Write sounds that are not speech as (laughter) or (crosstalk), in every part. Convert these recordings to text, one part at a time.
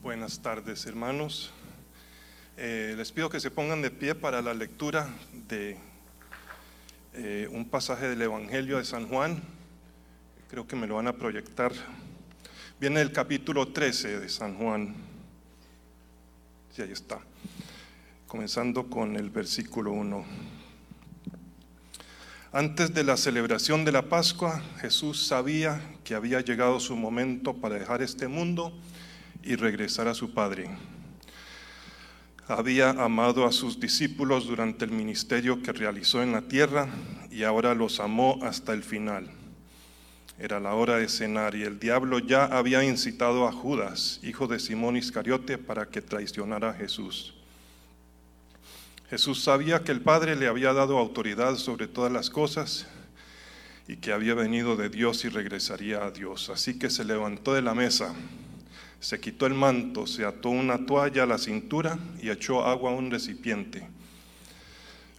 Buenas tardes, hermanos. Eh, les pido que se pongan de pie para la lectura de eh, un pasaje del Evangelio de San Juan. Creo que me lo van a proyectar. Viene el capítulo 13 de San Juan. Sí, ahí está. Comenzando con el versículo 1. Antes de la celebración de la Pascua, Jesús sabía que había llegado su momento para dejar este mundo y regresar a su Padre. Había amado a sus discípulos durante el ministerio que realizó en la tierra y ahora los amó hasta el final. Era la hora de cenar y el diablo ya había incitado a Judas, hijo de Simón Iscariote, para que traicionara a Jesús. Jesús sabía que el Padre le había dado autoridad sobre todas las cosas y que había venido de Dios y regresaría a Dios. Así que se levantó de la mesa, se quitó el manto, se ató una toalla a la cintura y echó agua a un recipiente.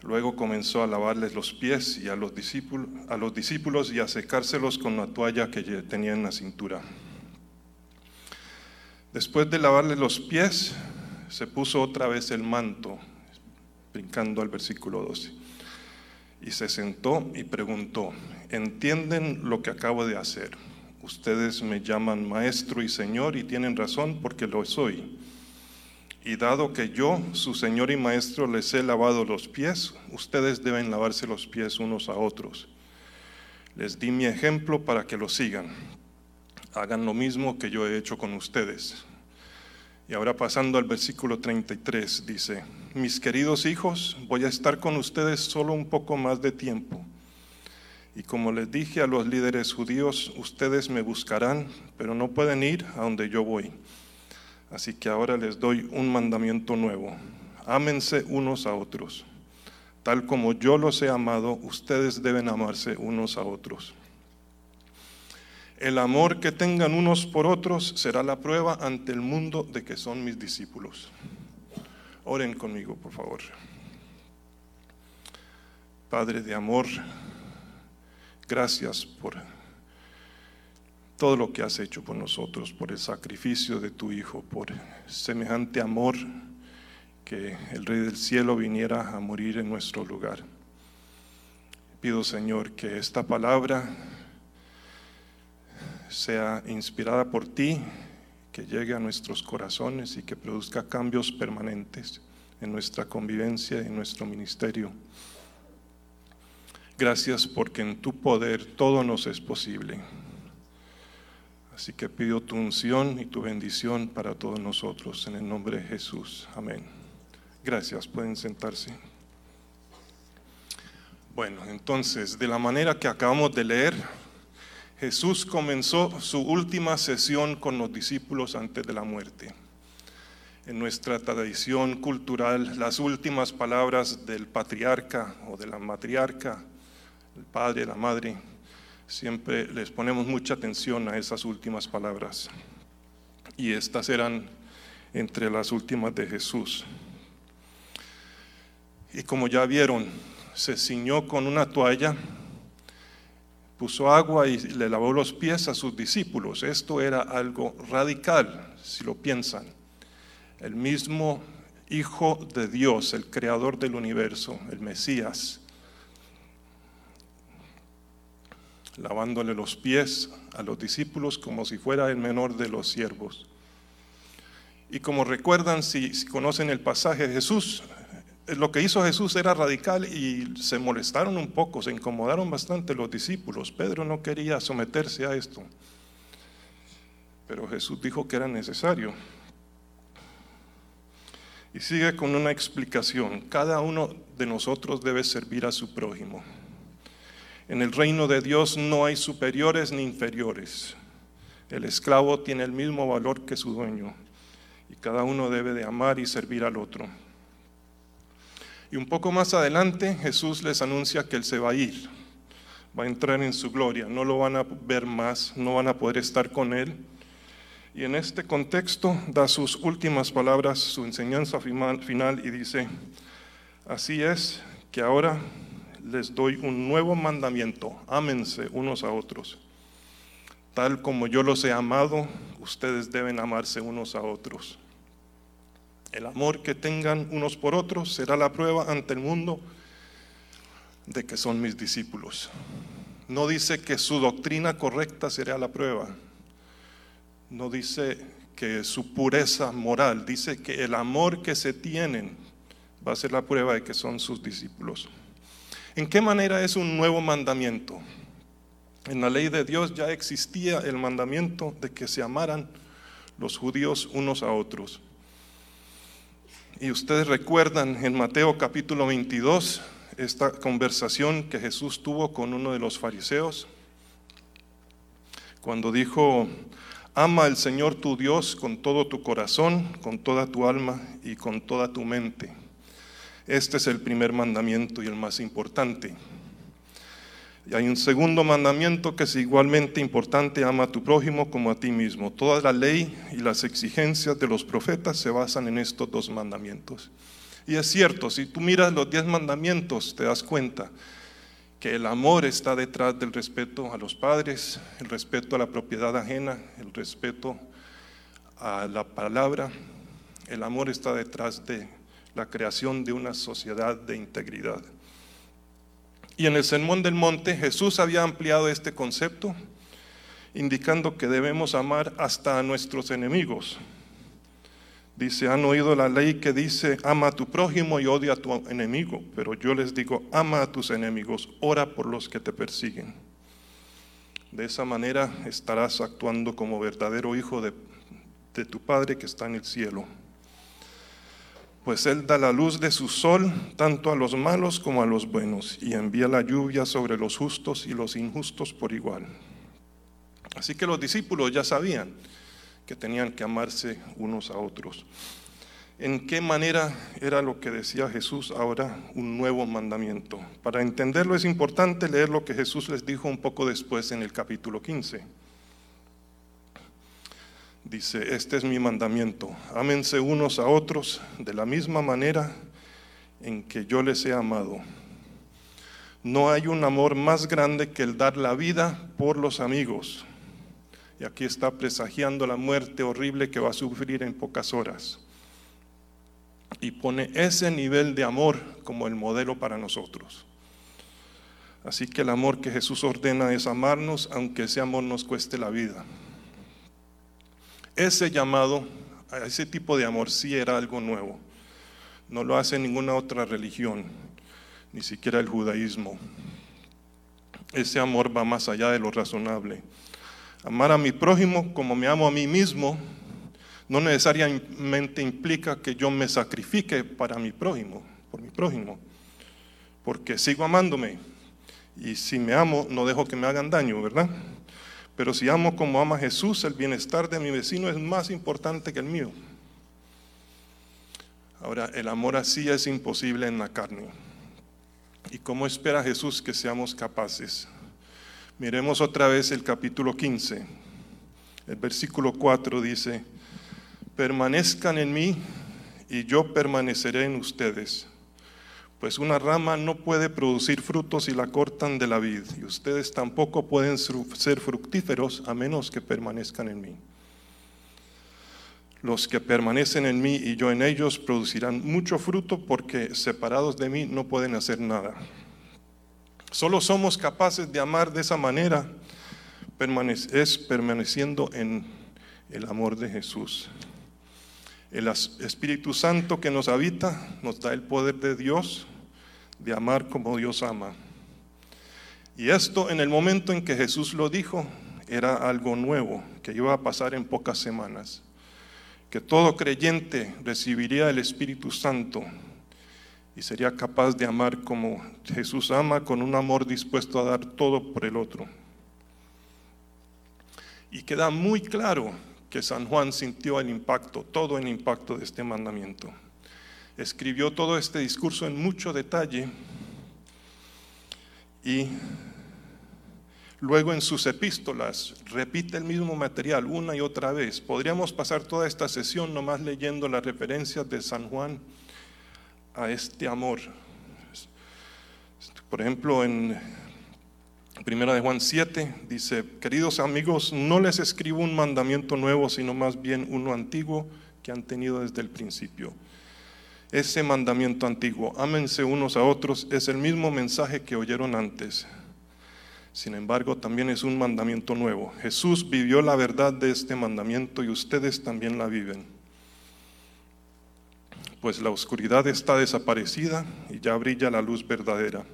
Luego comenzó a lavarles los pies y a los discípulos, a los discípulos y a secárselos con la toalla que tenía en la cintura. Después de lavarles los pies, se puso otra vez el manto brincando al versículo 12. Y se sentó y preguntó, ¿entienden lo que acabo de hacer? Ustedes me llaman maestro y señor y tienen razón porque lo soy. Y dado que yo, su señor y maestro, les he lavado los pies, ustedes deben lavarse los pies unos a otros. Les di mi ejemplo para que lo sigan. Hagan lo mismo que yo he hecho con ustedes. Y ahora pasando al versículo 33, dice, mis queridos hijos, voy a estar con ustedes solo un poco más de tiempo. Y como les dije a los líderes judíos, ustedes me buscarán, pero no pueden ir a donde yo voy. Así que ahora les doy un mandamiento nuevo. Ámense unos a otros. Tal como yo los he amado, ustedes deben amarse unos a otros. El amor que tengan unos por otros será la prueba ante el mundo de que son mis discípulos. Oren conmigo, por favor. Padre de amor, gracias por todo lo que has hecho por nosotros, por el sacrificio de tu Hijo, por semejante amor que el Rey del Cielo viniera a morir en nuestro lugar. Pido, Señor, que esta palabra sea inspirada por ti, que llegue a nuestros corazones y que produzca cambios permanentes en nuestra convivencia y en nuestro ministerio. Gracias porque en tu poder todo nos es posible. Así que pido tu unción y tu bendición para todos nosotros en el nombre de Jesús. Amén. Gracias, pueden sentarse. Bueno, entonces, de la manera que acabamos de leer, Jesús comenzó su última sesión con los discípulos antes de la muerte. En nuestra tradición cultural, las últimas palabras del patriarca o de la matriarca, el padre, la madre, siempre les ponemos mucha atención a esas últimas palabras. Y estas eran entre las últimas de Jesús. Y como ya vieron, se ciñó con una toalla puso agua y le lavó los pies a sus discípulos. Esto era algo radical, si lo piensan. El mismo Hijo de Dios, el creador del universo, el Mesías, lavándole los pies a los discípulos como si fuera el menor de los siervos. Y como recuerdan, si, conocen el pasaje, de Jesús lo que hizo Jesús era radical y se molestaron un poco, se incomodaron bastante los discípulos. Pedro no quería someterse a esto, pero Jesús dijo que era necesario. Y sigue con una explicación. Cada uno de nosotros debe servir a su prójimo. En el reino de Dios no hay superiores ni inferiores. El esclavo tiene el mismo valor que su dueño y cada uno debe de amar y servir al otro. Y un poco más adelante Jesús les anuncia que Él se va a ir, va a entrar en su gloria, no lo van a ver más, no van a poder estar con Él. Y en este contexto da sus últimas palabras, su enseñanza final y dice, así es que ahora les doy un nuevo mandamiento, ámense unos a otros, Tal como yo los he amado, ustedes deben amarse unos a otros. El amor que tengan unos por otros será la prueba ante el mundo de que son mis discípulos. No dice que su doctrina correcta será la prueba. No dice que su pureza moral, dice que el amor que se tienen va a ser la prueba de que son sus discípulos. ¿En qué manera es un nuevo mandamiento? En la ley de Dios ya existía el mandamiento de que se amaran los judíos unos a otros. Y ustedes recuerdan en Mateo capítulo 22 esta conversación que Jesús tuvo con uno de los fariseos, cuando dijo, ama al Señor tu Dios con todo tu corazón, con toda tu alma y con toda tu mente. Este es el primer mandamiento y el más importante. Y hay un segundo mandamiento que es igualmente importante, ama a tu prójimo como a ti mismo. Toda la ley y las exigencias de los profetas se basan en estos dos mandamientos. Y es cierto, si tú miras los diez mandamientos, te das cuenta que el amor está detrás del respeto a los padres, el respeto a la propiedad ajena, el respeto a la palabra. El amor está detrás de la creación de una sociedad de integridad. Y en el Sermón del Monte Jesús había ampliado este concepto, indicando que debemos amar hasta a nuestros enemigos. Dice, han oído la ley que dice, ama a tu prójimo y odia a tu enemigo, pero yo les digo, ama a tus enemigos, ora por los que te persiguen. De esa manera estarás actuando como verdadero hijo de, de tu Padre que está en el cielo. Pues Él da la luz de su sol tanto a los malos como a los buenos y envía la lluvia sobre los justos y los injustos por igual. Así que los discípulos ya sabían que tenían que amarse unos a otros. ¿En qué manera era lo que decía Jesús ahora un nuevo mandamiento? Para entenderlo es importante leer lo que Jesús les dijo un poco después en el capítulo 15. Dice, este es mi mandamiento, ámense unos a otros de la misma manera en que yo les he amado. No hay un amor más grande que el dar la vida por los amigos y aquí está presagiando la muerte horrible que va a sufrir en pocas horas. Y pone ese nivel de amor como el modelo para nosotros. Así que el amor que Jesús ordena es amarnos aunque ese amor nos cueste la vida. Ese llamado a ese tipo de amor sí era algo nuevo. No lo hace ninguna otra religión, ni siquiera el judaísmo. Ese amor va más allá de lo razonable. Amar a mi prójimo como me amo a mí mismo no necesariamente implica que yo me sacrifique para mi prójimo, por mi prójimo, porque sigo amándome y si me amo no dejo que me hagan daño, ¿verdad? Pero si amo como ama Jesús, el bienestar de mi vecino es más importante que el mío. Ahora, el amor así es imposible en la carne. ¿Y cómo espera Jesús que seamos capaces? Miremos otra vez el capítulo 15. El versículo 4 dice, permanezcan en mí y yo permaneceré en ustedes. Pues una rama no puede producir frutos si la cortan de la vid, y ustedes tampoco pueden ser fructíferos a menos que permanezcan en mí. Los que permanecen en mí y yo en ellos producirán mucho fruto porque separados de mí no pueden hacer nada. Solo somos capaces de amar de esa manera, es permaneciendo en el amor de Jesús. El Espíritu Santo que nos habita nos da el poder de Dios de amar como Dios ama. Y esto en el momento en que Jesús lo dijo era algo nuevo que iba a pasar en pocas semanas. Que todo creyente recibiría el Espíritu Santo y sería capaz de amar como Jesús ama, con un amor dispuesto a dar todo por el otro. Y queda muy claro que San Juan sintió el impacto, todo el impacto de este mandamiento. Escribió todo este discurso en mucho detalle y luego en sus epístolas repite el mismo material una y otra vez. Podríamos pasar toda esta sesión nomás leyendo las referencias de San Juan a este amor. Por ejemplo, en Primera de Juan 7 dice, queridos amigos, no les escribo un mandamiento nuevo, sino más bien uno antiguo que han tenido desde el principio. Ese mandamiento antiguo, ámense unos a otros, es el mismo mensaje que oyeron antes. Sin embargo, también es un mandamiento nuevo. Jesús vivió la verdad de este mandamiento y ustedes también la viven. Pues la oscuridad está desaparecida y ya brilla la luz verdadera.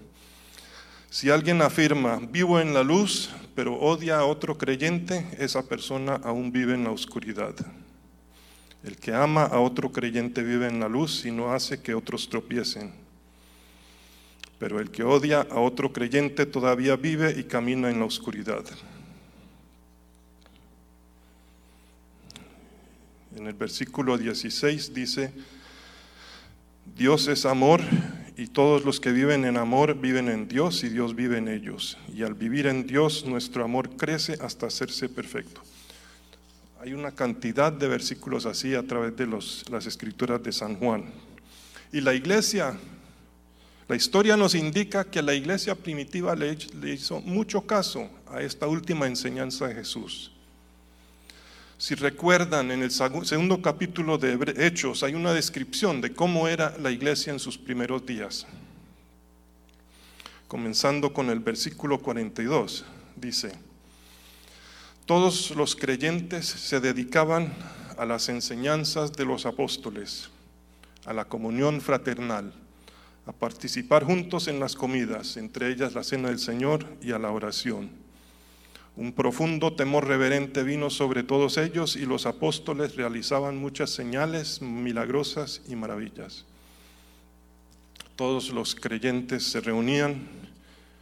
Si alguien afirma, vivo en la luz, pero odia a otro creyente, esa persona aún vive en la oscuridad. El que ama a otro creyente vive en la luz y no hace que otros tropiecen. Pero el que odia a otro creyente todavía vive y camina en la oscuridad. En el versículo 16 dice, Dios es amor y todos los que viven en amor viven en Dios y Dios vive en ellos. Y al vivir en Dios nuestro amor crece hasta hacerse perfecto. Hay una cantidad de versículos así a través de las escrituras de San Juan. Y la iglesia, la historia nos indica que la iglesia primitiva le, le hizo mucho caso a esta última enseñanza de Jesús. Si recuerdan, en el segundo capítulo de Hechos hay una descripción de cómo era la iglesia en sus primeros días. Comenzando con el versículo 42, dice, todos los creyentes se dedicaban a las enseñanzas de los apóstoles, a la comunión fraternal, a participar juntos en las comidas, entre ellas la cena del Señor y a la oración. Un profundo temor reverente vino sobre todos ellos y los apóstoles realizaban muchas señales milagrosas y maravillas. Todos los creyentes se reunían,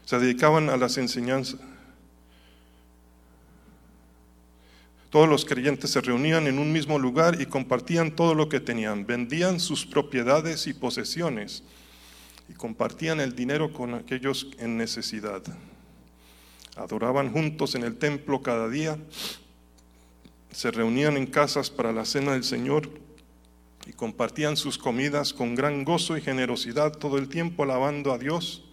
se dedicaban a las enseñanzas Todos los creyentes se reunían en un mismo lugar y compartían todo lo que tenían. Vendían sus propiedades y posesiones y compartían el dinero con aquellos en necesidad. Adoraban juntos en el templo cada día. Se reunían en casas para la cena del Señor y compartían sus comidas con gran gozo y generosidad todo el tiempo alabando a Dios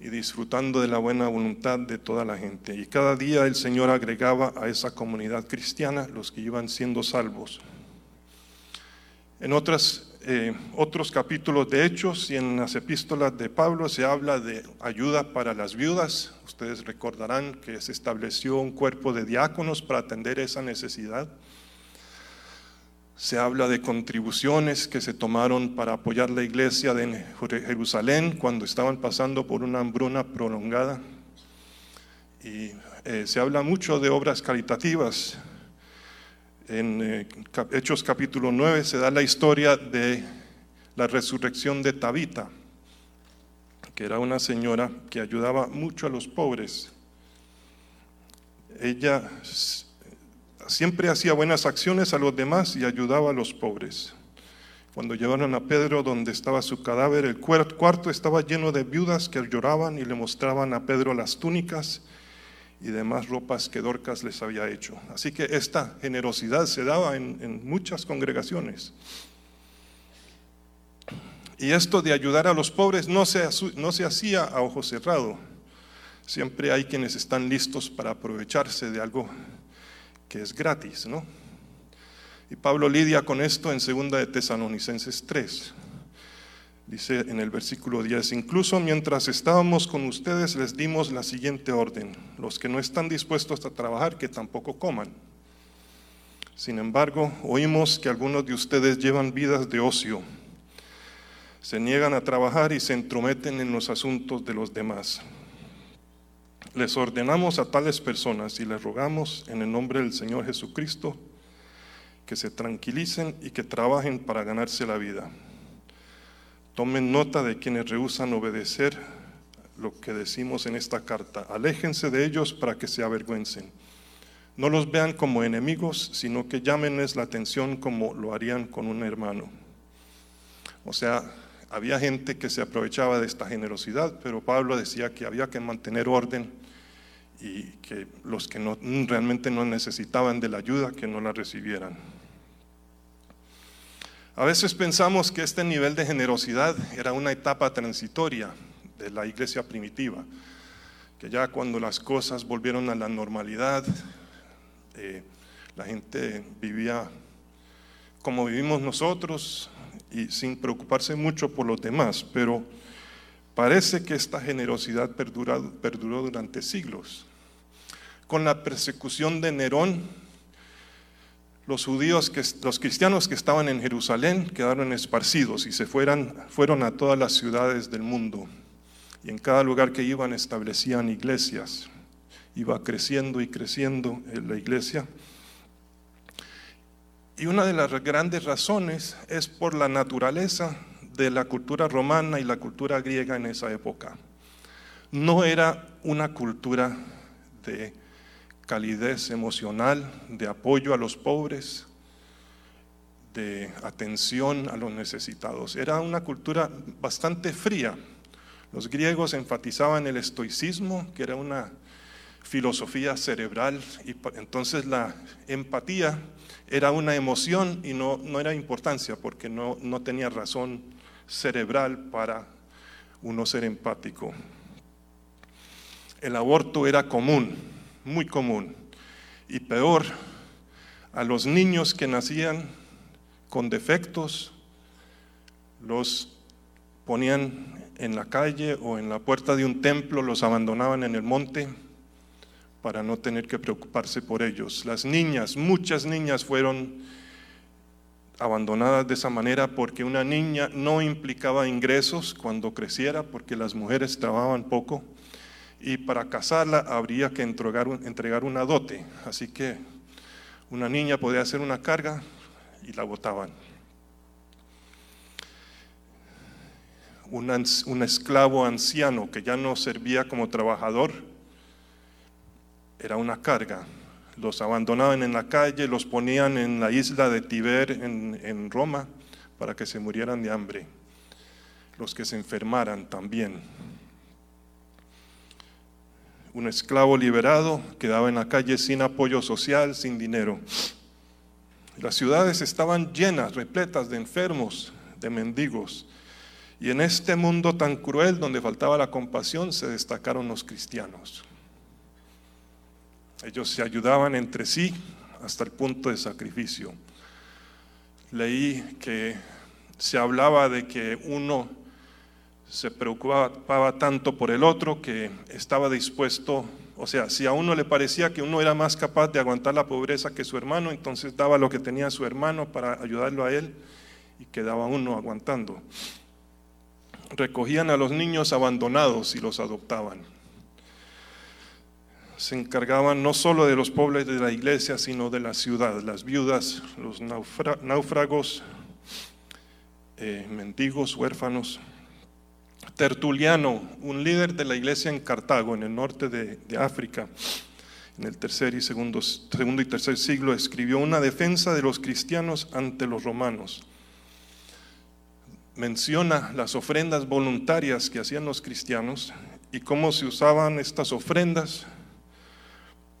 y disfrutando de la buena voluntad de toda la gente. Y cada día el Señor agregaba a esa comunidad cristiana los que iban siendo salvos. En otras, eh, otros capítulos de Hechos y en las epístolas de Pablo se habla de ayuda para las viudas. Ustedes recordarán que se estableció un cuerpo de diáconos para atender esa necesidad. Se habla de contribuciones que se tomaron para apoyar la iglesia de Jerusalén cuando estaban pasando por una hambruna prolongada. Y eh, se habla mucho de obras caritativas. En eh, Hechos capítulo 9 se da la historia de la resurrección de Tabita, que era una señora que ayudaba mucho a los pobres. Ella siempre hacía buenas acciones a los demás y ayudaba a los pobres. Cuando llevaron a Pedro donde estaba su cadáver, el cuarto estaba lleno de viudas que lloraban y le mostraban a Pedro las túnicas y demás ropas que Dorcas les había hecho. Así que esta generosidad se daba en, muchas congregaciones. Y esto de ayudar a los pobres no se, no se hacía a ojo cerrado. Siempre hay quienes están listos para aprovecharse de algo que es gratis, ¿no? Y Pablo lidia con esto en segunda de Tesalonicenses 3. Dice en el versículo 10, incluso mientras estábamos con ustedes les dimos la siguiente orden, los que no están dispuestos a trabajar, que tampoco coman. Sin embargo, oímos que algunos de ustedes llevan vidas de ocio, se niegan a trabajar y se entrometen en los asuntos de los demás. Les ordenamos a tales personas y les rogamos en el nombre del Señor Jesucristo que se tranquilicen y que trabajen para ganarse la vida. Tomen nota de quienes rehusan obedecer lo que decimos en esta carta. Aléjense de ellos para que se avergüencen. No los vean como enemigos, sino que llámenles la atención como lo harían con un hermano. O sea, había gente que se aprovechaba de esta generosidad, pero Pablo decía que había que mantener orden y que los que no, realmente no necesitaban de la ayuda, que no la recibieran. A veces pensamos que este nivel de generosidad era una etapa transitoria de la iglesia primitiva, que ya cuando las cosas volvieron a la normalidad, eh, la gente vivía como vivimos nosotros y sin preocuparse mucho por los demás, pero parece que esta generosidad perduró durante siglos. Con la persecución de Nerón, los judíos, los cristianos que estaban en Jerusalén quedaron esparcidos y se fueron, fueron a todas las ciudades del mundo. Y en cada lugar que iban establecían iglesias. Iba creciendo y creciendo la iglesia. Y una de las grandes razones es por la naturaleza de la cultura romana y la cultura griega en esa época. No era una cultura de calidez emocional, de apoyo a los pobres, de atención a los necesitados. Era una cultura bastante fría. Los griegos enfatizaban el estoicismo, que era una filosofía cerebral, y entonces la empatía era una emoción y no, no era importancia porque no, no tenía razón cerebral para uno ser empático. El aborto era común, muy común, y peor, a los niños que nacían con defectos, los ponían en la calle o en la puerta de un templo, los abandonaban en el monte para no tener que preocuparse por ellos. Las niñas, muchas niñas fueron abandonadas de esa manera porque una niña no implicaba ingresos cuando creciera, porque las mujeres trabajaban poco y para casarla habría que entregar, entregar una dote. Así que una niña podía hacer una carga y la botaban. un esclavo anciano que ya no servía como trabajador, era una carga. Los abandonaban en la calle, los ponían en la isla de Tiber en, Roma para que se murieran de hambre. Los que se enfermaran también. Un esclavo liberado quedaba en la calle sin apoyo social, sin dinero. Las ciudades estaban llenas, repletas de enfermos, de mendigos. Y en este mundo tan cruel donde faltaba la compasión se destacaron los cristianos. Ellos se ayudaban entre sí hasta el punto de sacrificio. Leí que se hablaba de que uno se preocupaba tanto por el otro que estaba dispuesto, o sea, si a uno le parecía que uno era más capaz de aguantar la pobreza que su hermano, entonces daba lo que tenía su hermano para ayudarlo a él y quedaba uno aguantando. Recogían a los niños abandonados y los adoptaban se encargaban no solo de los pobres de la iglesia, sino de la ciudad, las viudas, los náufragos, eh, mendigos, huérfanos. Tertuliano, un líder de la iglesia en Cartago, en el norte de, África, en el tercer y segundo, segundo y tercer siglo, escribió una defensa de los cristianos ante los romanos. Menciona las ofrendas voluntarias que hacían los cristianos y cómo se usaban estas ofrendas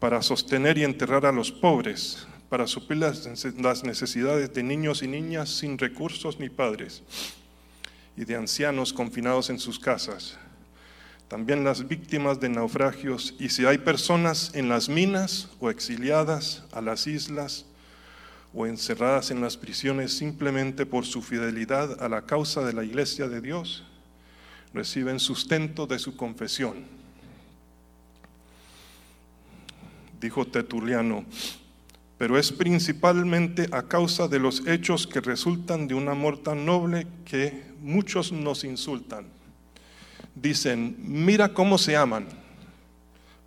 para sostener y enterrar a los pobres, para suplir las necesidades de niños y niñas sin recursos ni padres, y de ancianos confinados en sus casas, también las víctimas de naufragios, y si hay personas en las minas o exiliadas a las islas o encerradas en las prisiones simplemente por su fidelidad a la causa de la iglesia de Dios, reciben sustento de su confesión. Dijo Tertuliano, pero es principalmente a causa de los hechos que resultan de un amor tan noble que muchos nos insultan. Dicen, mira cómo se aman,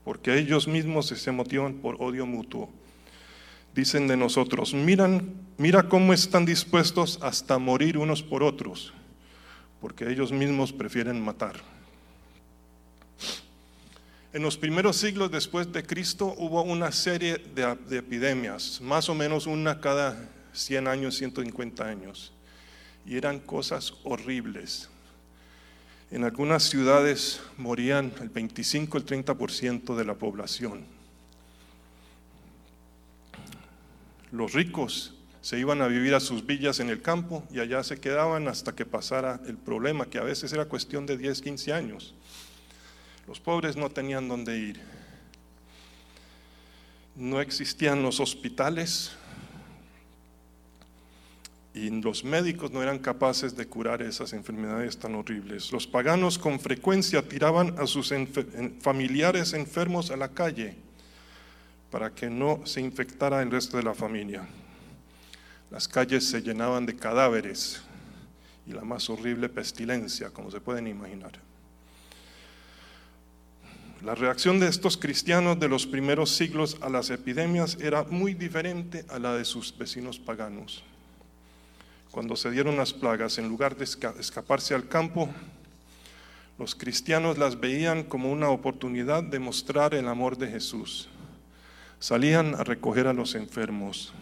porque ellos mismos se motivan por odio mutuo. Dicen de nosotros, miran, mira cómo están dispuestos hasta morir unos por otros, porque ellos mismos prefieren matar. En los primeros siglos después de Cristo hubo una serie de, epidemias, más o menos una cada 100 años, 150 años, y eran cosas horribles. En algunas ciudades morían el 25, el 30% de la población. Los ricos se iban a vivir a sus villas en el campo y allá se quedaban hasta que pasara el problema, que a veces era cuestión de 10, 15 años. Los pobres no tenían dónde ir. No existían los hospitales y los médicos no eran capaces de curar esas enfermedades tan horribles. Los paganos con frecuencia tiraban a sus familiares enfermos a la calle para que no se infectara el resto de la familia. Las calles se llenaban de cadáveres y la más horrible pestilencia, como se pueden imaginar. La reacción de estos cristianos de los primeros siglos a las epidemias era muy diferente a la de sus vecinos paganos. Cuando se dieron las plagas, en lugar de escaparse al campo, los cristianos las veían como una oportunidad de mostrar el amor de Jesús. Salían a recoger a los enfermos,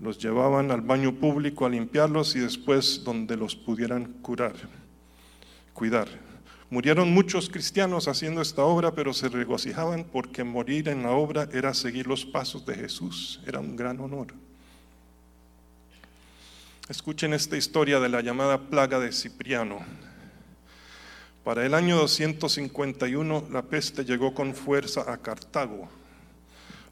los llevaban al baño público a limpiarlos y después donde los pudieran curar, cuidar. Murieron muchos cristianos haciendo esta obra, pero se regocijaban porque morir en la obra era seguir los pasos de Jesús, era un gran honor. Escuchen esta historia de la llamada plaga de Cipriano. Para el año 251 la peste llegó con fuerza a Cartago.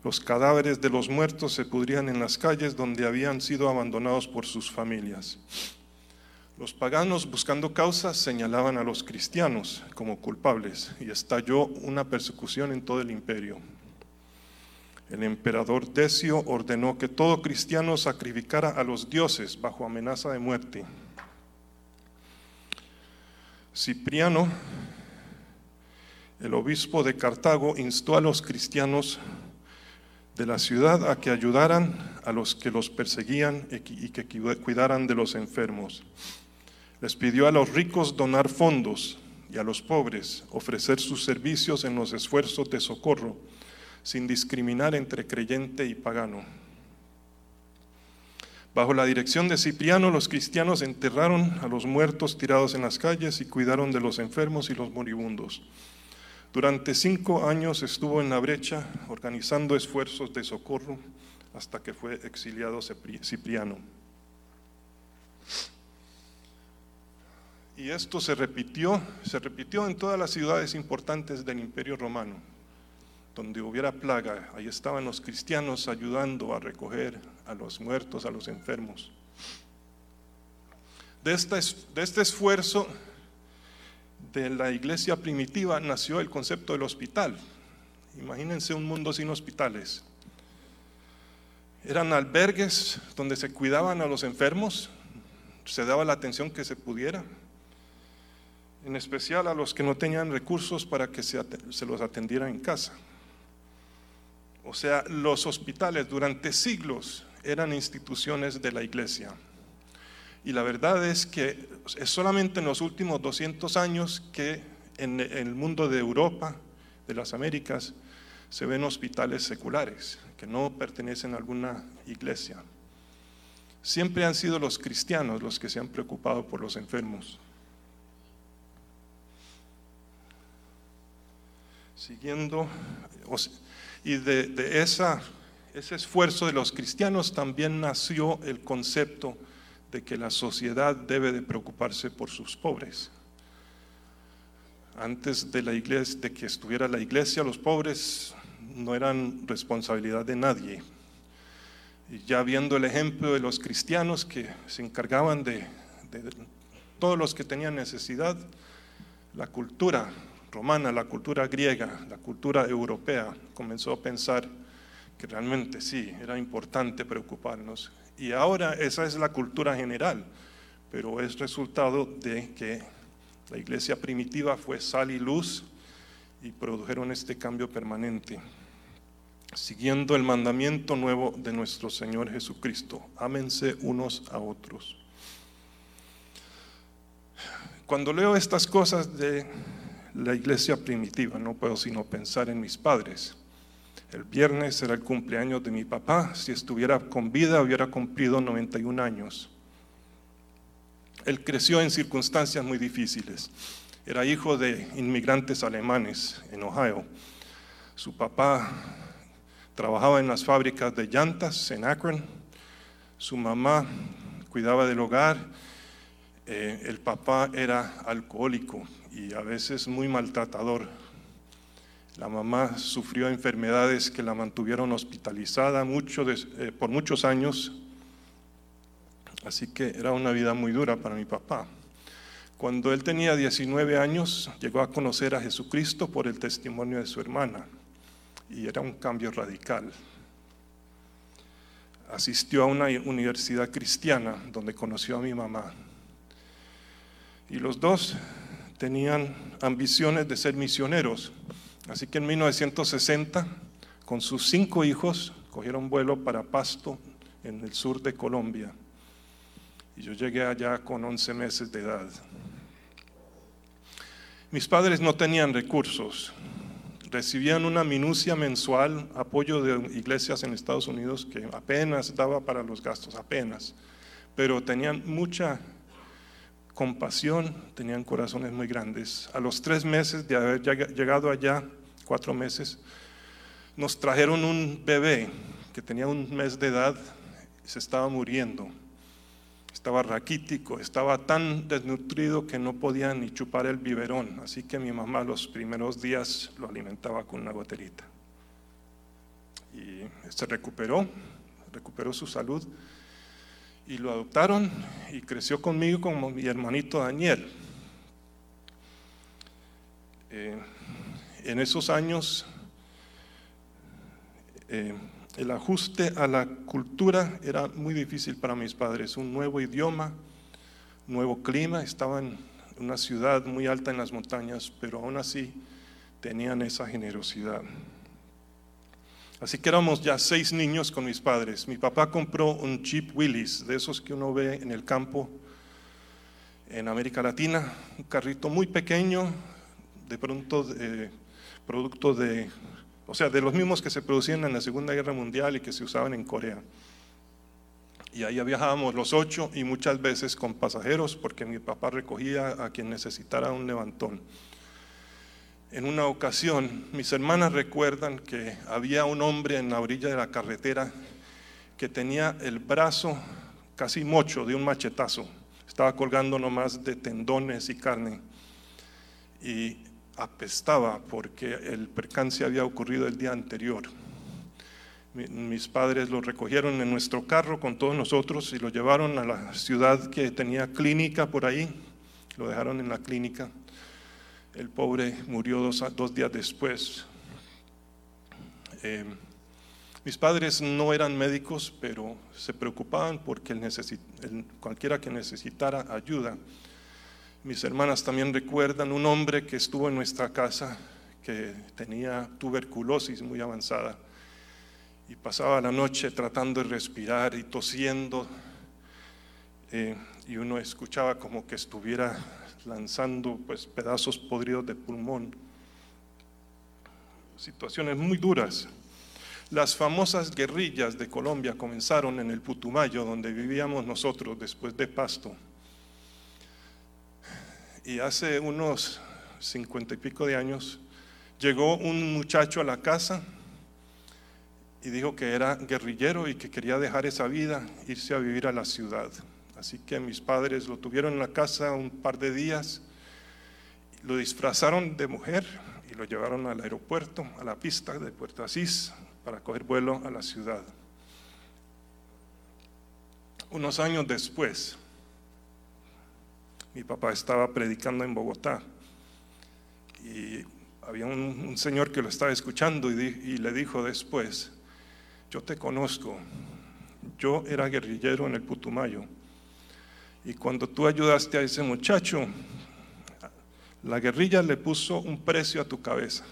Los cadáveres de los muertos se pudrían en las calles donde habían sido abandonados por sus familias. Los paganos, buscando causas, señalaban a los cristianos como culpables y estalló una persecución en todo el imperio. El emperador Decio ordenó que todo cristiano sacrificara a los dioses bajo amenaza de muerte. Cipriano, el obispo de Cartago, instó a los cristianos de la ciudad a que ayudaran a los que los perseguían y que cuidaran de los enfermos. Les pidió a los ricos donar fondos y a los pobres ofrecer sus servicios en los esfuerzos de socorro, sin discriminar entre creyente y pagano. Bajo la dirección de Cipriano, los cristianos enterraron a los muertos tirados en las calles y cuidaron de los enfermos y los moribundos. Durante cinco años estuvo en la brecha organizando esfuerzos de socorro hasta que fue exiliado Cipriano. Y esto se repitió, se repitió en todas las ciudades importantes del Imperio Romano, donde hubiera plaga, ahí estaban los cristianos ayudando a recoger a los muertos, a los enfermos. De este, de este esfuerzo de la iglesia primitiva nació el concepto del hospital. Imagínense un mundo sin hospitales. Eran albergues donde se cuidaban a los enfermos, se daba la atención que se pudiera en especial a los que no tenían recursos para que se, los atendiera en casa. O sea, los hospitales durante siglos eran instituciones de la iglesia. Y la verdad es que es solamente en los últimos 200 años que en el mundo de Europa, de las Américas, se ven hospitales seculares que no pertenecen a alguna iglesia. Siempre han sido los cristianos los que se han preocupado por los enfermos. Siguiendo, y de, ese esfuerzo de los cristianos también nació el concepto de que la sociedad debe de preocuparse por sus pobres. Antes de la iglesia, de que estuviera la iglesia, los pobres no eran responsabilidad de nadie. Y ya viendo el ejemplo de los cristianos que se encargaban de todos los que tenían necesidad, la cultura romana, la cultura griega, la cultura europea, comenzó a pensar que realmente sí, era importante preocuparnos. Y ahora esa es la cultura general, pero es resultado de que la iglesia primitiva fue sal y luz y produjeron este cambio permanente, siguiendo el mandamiento nuevo de nuestro Señor Jesucristo. Ámense unos a otros. Cuando leo estas cosas de la iglesia primitiva, no puedo sino pensar en mis padres. El viernes era el cumpleaños de mi papá, si estuviera con vida hubiera cumplido 91 años. Él creció en circunstancias muy difíciles. Era hijo de inmigrantes alemanes en Ohio. Su papá trabajaba en las fábricas de llantas en Akron. Su mamá cuidaba del hogar. Eh, el papá era alcohólico y a veces muy maltratador La mamá sufrió enfermedades que la mantuvieron hospitalizada mucho eh, por muchos años, así que era una vida muy dura para mi papá. Cuando él tenía 19 años, llegó a conocer a Jesucristo por el testimonio de su hermana y era un cambio radical. Asistió a una universidad cristiana donde conoció a mi mamá. Y los dos tenían ambiciones de ser misioneros. Así que en 1960, con sus cinco hijos, cogieron vuelo para Pasto, en el sur de Colombia. Y yo llegué allá con 11 meses de edad. Mis padres no tenían recursos, recibían una minucia mensual, apoyo de iglesias en Estados Unidos que apenas daba para los gastos, apenas, pero tenían mucha compasión, tenían corazones muy grandes. A los tres meses de haber llegado allá, cuatro meses, nos trajeron un bebé que tenía un mes de edad y se estaba muriendo. Estaba raquítico, estaba tan desnutrido que no podía ni chupar el biberón. Así que mi mamá los primeros días lo alimentaba con una goterita. Y se recuperó, recuperó su salud y lo adoptaron y creció conmigo como mi hermanito Daniel. Eh, en esos años eh, el ajuste a la cultura era muy difícil para mis padres, un nuevo idioma, nuevo clima, estaban en una ciudad muy alta en las montañas, pero aún así tenían esa generosidad. Así que éramos ya seis niños con mis padres. Mi papá compró un Jeep Willys, de esos que uno ve en el campo en América Latina, un carrito muy pequeño, de pronto eh, producto de, o sea, de los mismos que se producían en la Segunda Guerra Mundial y que se usaban en Corea. Y ahí viajábamos los ocho y muchas veces con pasajeros porque mi papá recogía a quien necesitara un levantón en una ocasión, mis hermanas recuerdan que había un hombre en la orilla de la carretera que tenía el brazo casi mocho de un machetazo. Estaba colgando nomás de tendones y carne. Y apestaba porque el percance había ocurrido el día anterior. Mis padres lo recogieron en nuestro carro con todos nosotros y lo llevaron a la ciudad que tenía clínica por ahí. Lo dejaron en la clínica el pobre murió dos, días después. Eh, mis padres no eran médicos, pero se preocupaban porque cualquiera que necesitara ayuda. Mis hermanas también recuerdan un hombre que estuvo en nuestra casa que tenía tuberculosis muy avanzada y pasaba la noche tratando de respirar y tosiendo eh, y uno escuchaba como que estuviera lanzando pues, pedazos podridos de pulmón. Situaciones muy duras. Las famosas guerrillas de Colombia comenzaron en el Putumayo, donde vivíamos nosotros después de Pasto. Y hace unos cincuenta y pico de años llegó un muchacho a la casa y dijo que era guerrillero y que quería dejar esa vida, irse a vivir a la ciudad. Así que mis padres lo tuvieron en la casa un par de días, lo disfrazaron de mujer y lo llevaron al aeropuerto, a la pista de Puerto Asís, para coger vuelo a la ciudad. Unos años después, mi papá estaba predicando en Bogotá y había un, señor que lo estaba escuchando y le dijo después, yo te conozco, yo era guerrillero en el Putumayo y cuando tú ayudaste a ese muchacho, la guerrilla le puso un precio a tu cabeza.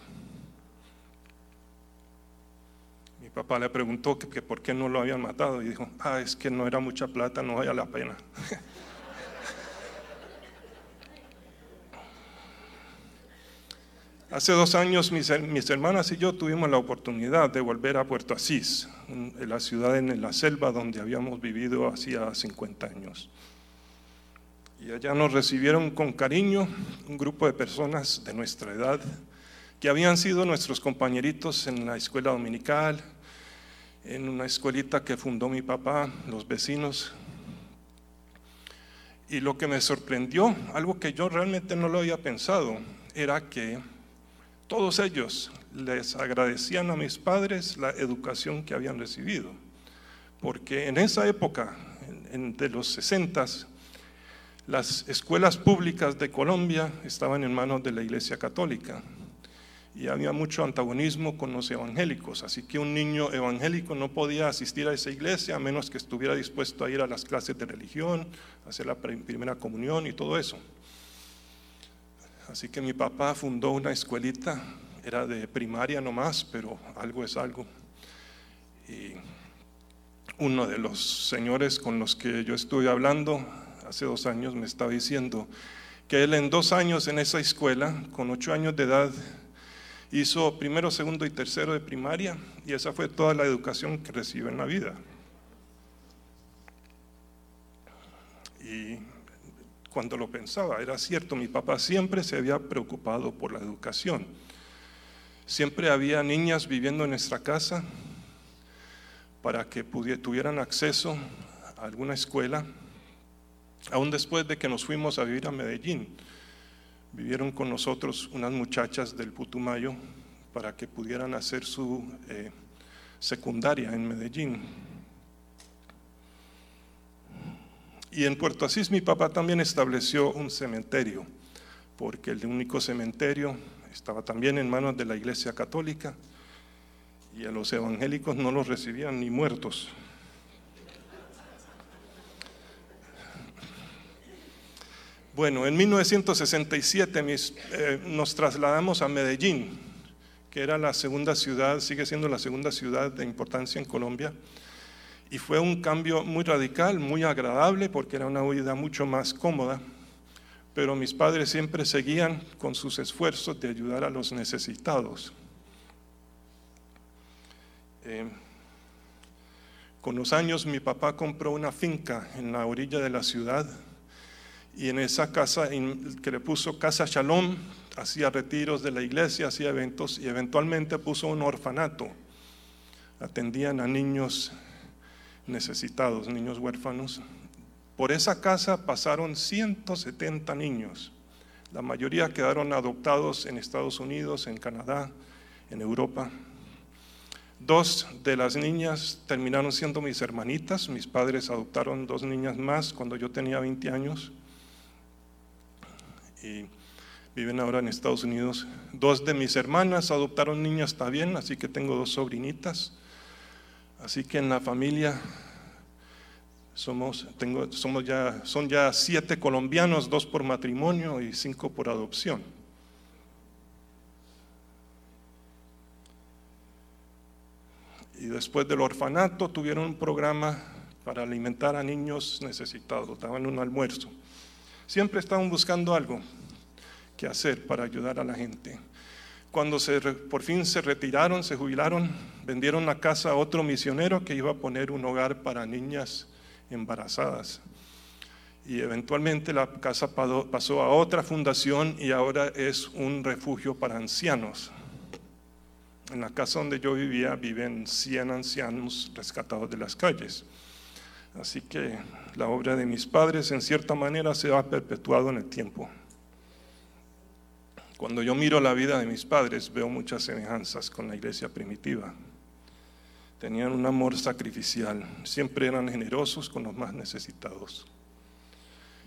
Mi papá le preguntó que, por qué no lo habían matado y dijo, ah, es que no era mucha plata, no vaya la pena. (laughs) Hace dos años mis, mis, hermanas y yo tuvimos la oportunidad de volver a Puerto Asís, la ciudad en la selva donde habíamos vivido hacía 50 años. Y allá nos recibieron con cariño un grupo de personas de nuestra edad que habían sido nuestros compañeritos en la escuela dominical, en una escuelita que fundó mi papá, los vecinos. Y lo que me sorprendió, algo que yo realmente no lo había pensado, era que todos ellos les agradecían a mis padres la educación que habían recibido, porque en esa época, de los 60, las escuelas públicas de Colombia estaban en manos de la Iglesia Católica y había mucho antagonismo con los evangélicos, así que un niño evangélico no podía asistir a esa iglesia a menos que estuviera dispuesto a ir a las clases de religión, hacer la primera comunión y todo eso. Así que mi papá fundó una escuelita, era de primaria nomás, pero algo es algo. Y uno de los señores con los que yo estuve hablando hace dos años me estaba diciendo que él en dos años en esa escuela, con ocho años de edad, hizo primero, segundo y tercero de primaria y esa fue toda la educación que recibió en la vida. Y cuando lo pensaba, era cierto, mi papá siempre se había preocupado por la educación. Siempre había niñas viviendo en nuestra casa para que tuvieran acceso a alguna escuela, aún después de que nos fuimos a vivir a Medellín vivieron con nosotros unas muchachas del Putumayo para que pudieran hacer su eh, secundaria en Medellín. Y en Puerto Asís mi papá también estableció un cementerio, porque el único cementerio estaba también en manos de la Iglesia Católica y a los evangélicos no los recibían ni muertos. Bueno, en 1967 eh, nos trasladamos a Medellín, que era la segunda ciudad, sigue siendo la segunda ciudad de importancia en Colombia. Y fue un cambio muy radical, muy agradable, porque era una vida mucho más cómoda. Pero mis padres siempre seguían con sus esfuerzos de ayudar a los necesitados. Eh, con los años mi papá compró una finca en la orilla de la ciudad y en esa casa que le puso Casa Shalom, hacía retiros de la iglesia, hacía eventos y eventualmente puso un orfanato. Atendían a niños necesitados, niños huérfanos. Por esa casa pasaron 170 niños. La mayoría quedaron adoptados en Estados Unidos, en Canadá, en Europa. Dos de las niñas terminaron siendo mis hermanitas. Mis padres adoptaron dos niñas más cuando yo tenía 20 años y viven ahora en Estados Unidos. Dos de mis hermanas adoptaron niñas también, así que tengo dos sobrinitas. Así que en la familia somos, tengo, somos ya, son ya siete colombianos, dos por matrimonio y cinco por adopción. Y después del orfanato tuvieron un programa para alimentar a niños necesitados, daban un almuerzo. Siempre estaban buscando algo que hacer para ayudar a la gente. Cuando por fin se retiraron, se jubilaron, vendieron la casa a otro misionero que iba a poner un hogar para niñas embarazadas. Y eventualmente la casa pasó a otra fundación y ahora es un refugio para ancianos. En la casa donde yo vivía viven 100 ancianos rescatados de las calles. Así que la obra de mis padres en cierta manera se ha perpetuado en el tiempo. Cuando yo miro la vida de mis padres veo muchas semejanzas con la iglesia primitiva. Tenían un amor sacrificial, siempre eran generosos con los más necesitados.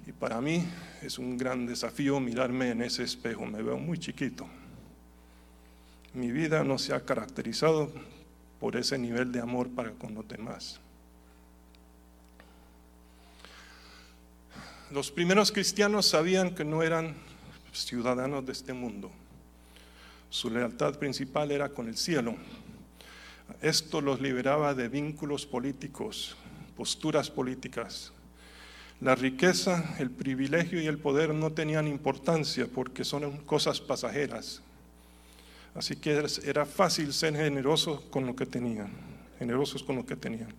Y para mí es un gran desafío mirarme en ese espejo, me veo muy chiquito. Mi vida no se ha caracterizado por ese nivel de amor para con los demás. Los primeros cristianos sabían que no eran ciudadanos de este mundo. Su lealtad principal era con el cielo. Esto los liberaba de vínculos políticos, posturas políticas. La riqueza, el privilegio y el poder no tenían importancia porque son cosas pasajeras. Así que era fácil ser generoso con lo que tenían, generosos con lo que tenían.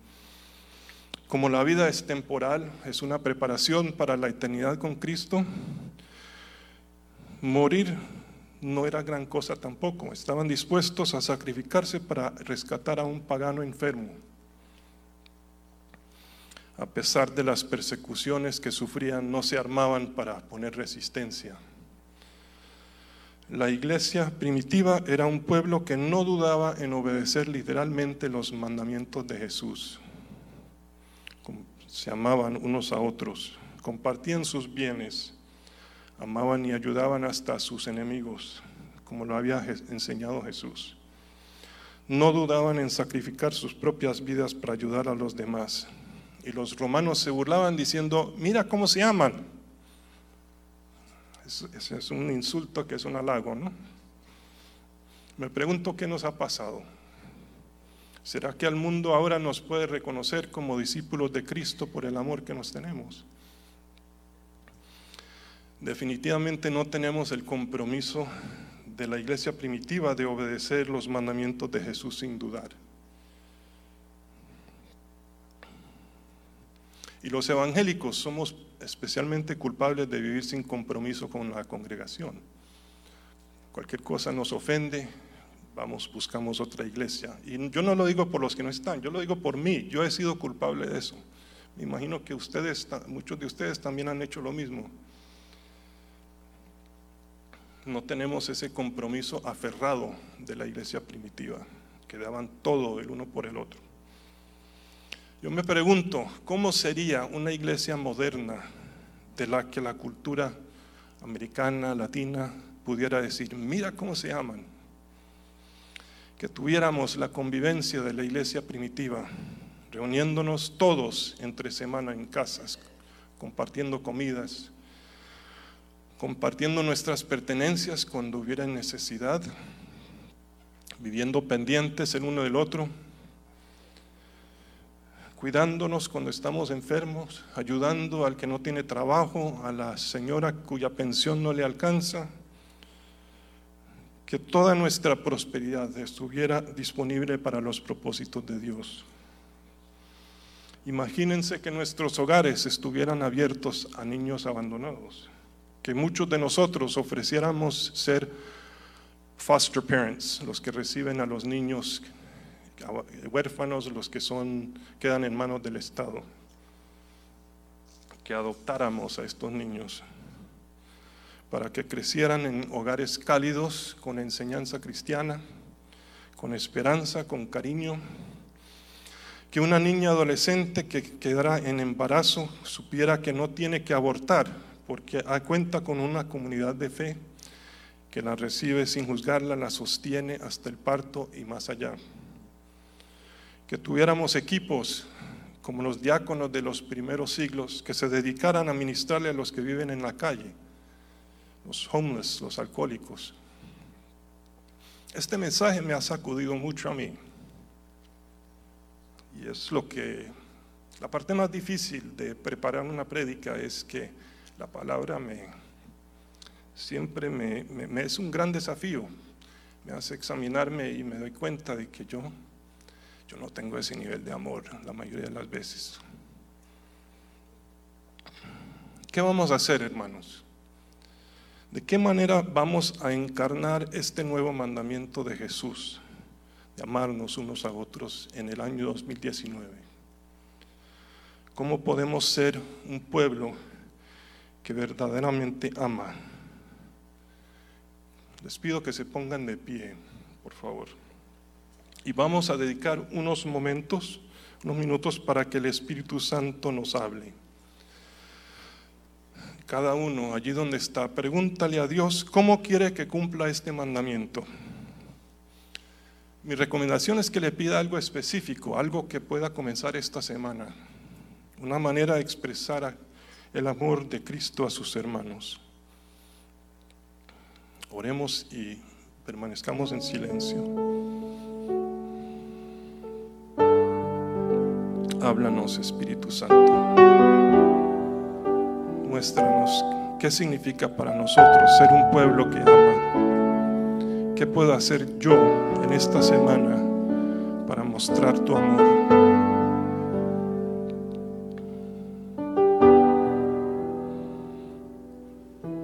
Como la vida es temporal, es una preparación para la eternidad con Cristo, morir no era gran cosa tampoco. Estaban dispuestos a sacrificarse para rescatar a un pagano enfermo. A pesar de las persecuciones que sufrían, no se armaban para poner resistencia. La iglesia primitiva era un pueblo que no dudaba en obedecer literalmente los mandamientos de Jesús. Se amaban unos a otros, compartían sus bienes, amaban y ayudaban hasta a sus enemigos, como lo había enseñado Jesús. No dudaban en sacrificar sus propias vidas para ayudar a los demás. Y los romanos se burlaban diciendo, mira cómo se aman. Ese es un insulto que es un halago, ¿no? Me pregunto qué nos ha pasado. ¿Será que al mundo ahora nos puede reconocer como discípulos de Cristo por el amor que nos tenemos? Definitivamente no tenemos el compromiso de la iglesia primitiva de obedecer los mandamientos de Jesús sin dudar. Y los evangélicos somos especialmente culpables de vivir sin compromiso con la congregación. Cualquier cosa nos ofende, vamos, buscamos otra iglesia. Y yo no lo digo por los que no están, yo lo digo por mí, yo he sido culpable de eso. Me imagino que ustedes, muchos de ustedes también han hecho lo mismo no tenemos ese compromiso aferrado de la iglesia primitiva, que daban todo el uno por el otro. Yo me pregunto, ¿cómo sería una iglesia moderna de la que la cultura americana, latina, pudiera decir, mira cómo se aman? Que tuviéramos la convivencia de la iglesia primitiva, reuniéndonos todos entre semana en casas, compartiendo comidas, compartiendo nuestras pertenencias cuando hubiera necesidad, viviendo pendientes el uno del otro, cuidándonos cuando estamos enfermos, ayudando al que no tiene trabajo, a la señora cuya pensión no le alcanza, que toda nuestra prosperidad estuviera disponible para los propósitos de Dios. Imagínense que nuestros hogares estuvieran abiertos a niños abandonados que muchos de nosotros ofreciéramos ser foster parents, los que reciben a los niños huérfanos, los que son quedan en manos del Estado, que adoptáramos a estos niños para que crecieran en hogares cálidos, con enseñanza cristiana, con esperanza, con cariño, que una niña adolescente que quedara en embarazo supiera que no tiene que abortar porque cuenta con una comunidad de fe que la recibe sin juzgarla, la sostiene hasta el parto y más allá. Que tuviéramos equipos como los diáconos de los primeros siglos que se dedicaran a ministrarle a los que viven en la calle, los homeless, los alcohólicos. Este mensaje me ha sacudido mucho a mí. Y es lo que, la parte más difícil de preparar una prédica es que la palabra me, siempre me, es un gran desafío. Me hace examinarme y me doy cuenta de que yo, yo no tengo ese nivel de amor la mayoría de las veces. ¿Qué vamos a hacer, hermanos? ¿De qué manera vamos a encarnar este nuevo mandamiento de Jesús, de amarnos unos a otros en el año 2019? ¿Cómo podemos ser un pueblo que verdaderamente ama. Les pido que se pongan de pie, por favor. Y vamos a dedicar unos momentos, unos minutos para que el Espíritu Santo nos hable. Cada uno, allí donde está, pregúntale a Dios cómo quiere que cumpla este mandamiento. Mi recomendación es que le pida algo específico, algo que pueda comenzar esta semana, una manera de expresar el amor de Cristo a sus hermanos. Oremos y permanezcamos en silencio. Háblanos, Espíritu Santo. Muéstranos qué significa para nosotros ser un pueblo que ama. ¿Qué puedo hacer yo en esta semana para mostrar tu amor?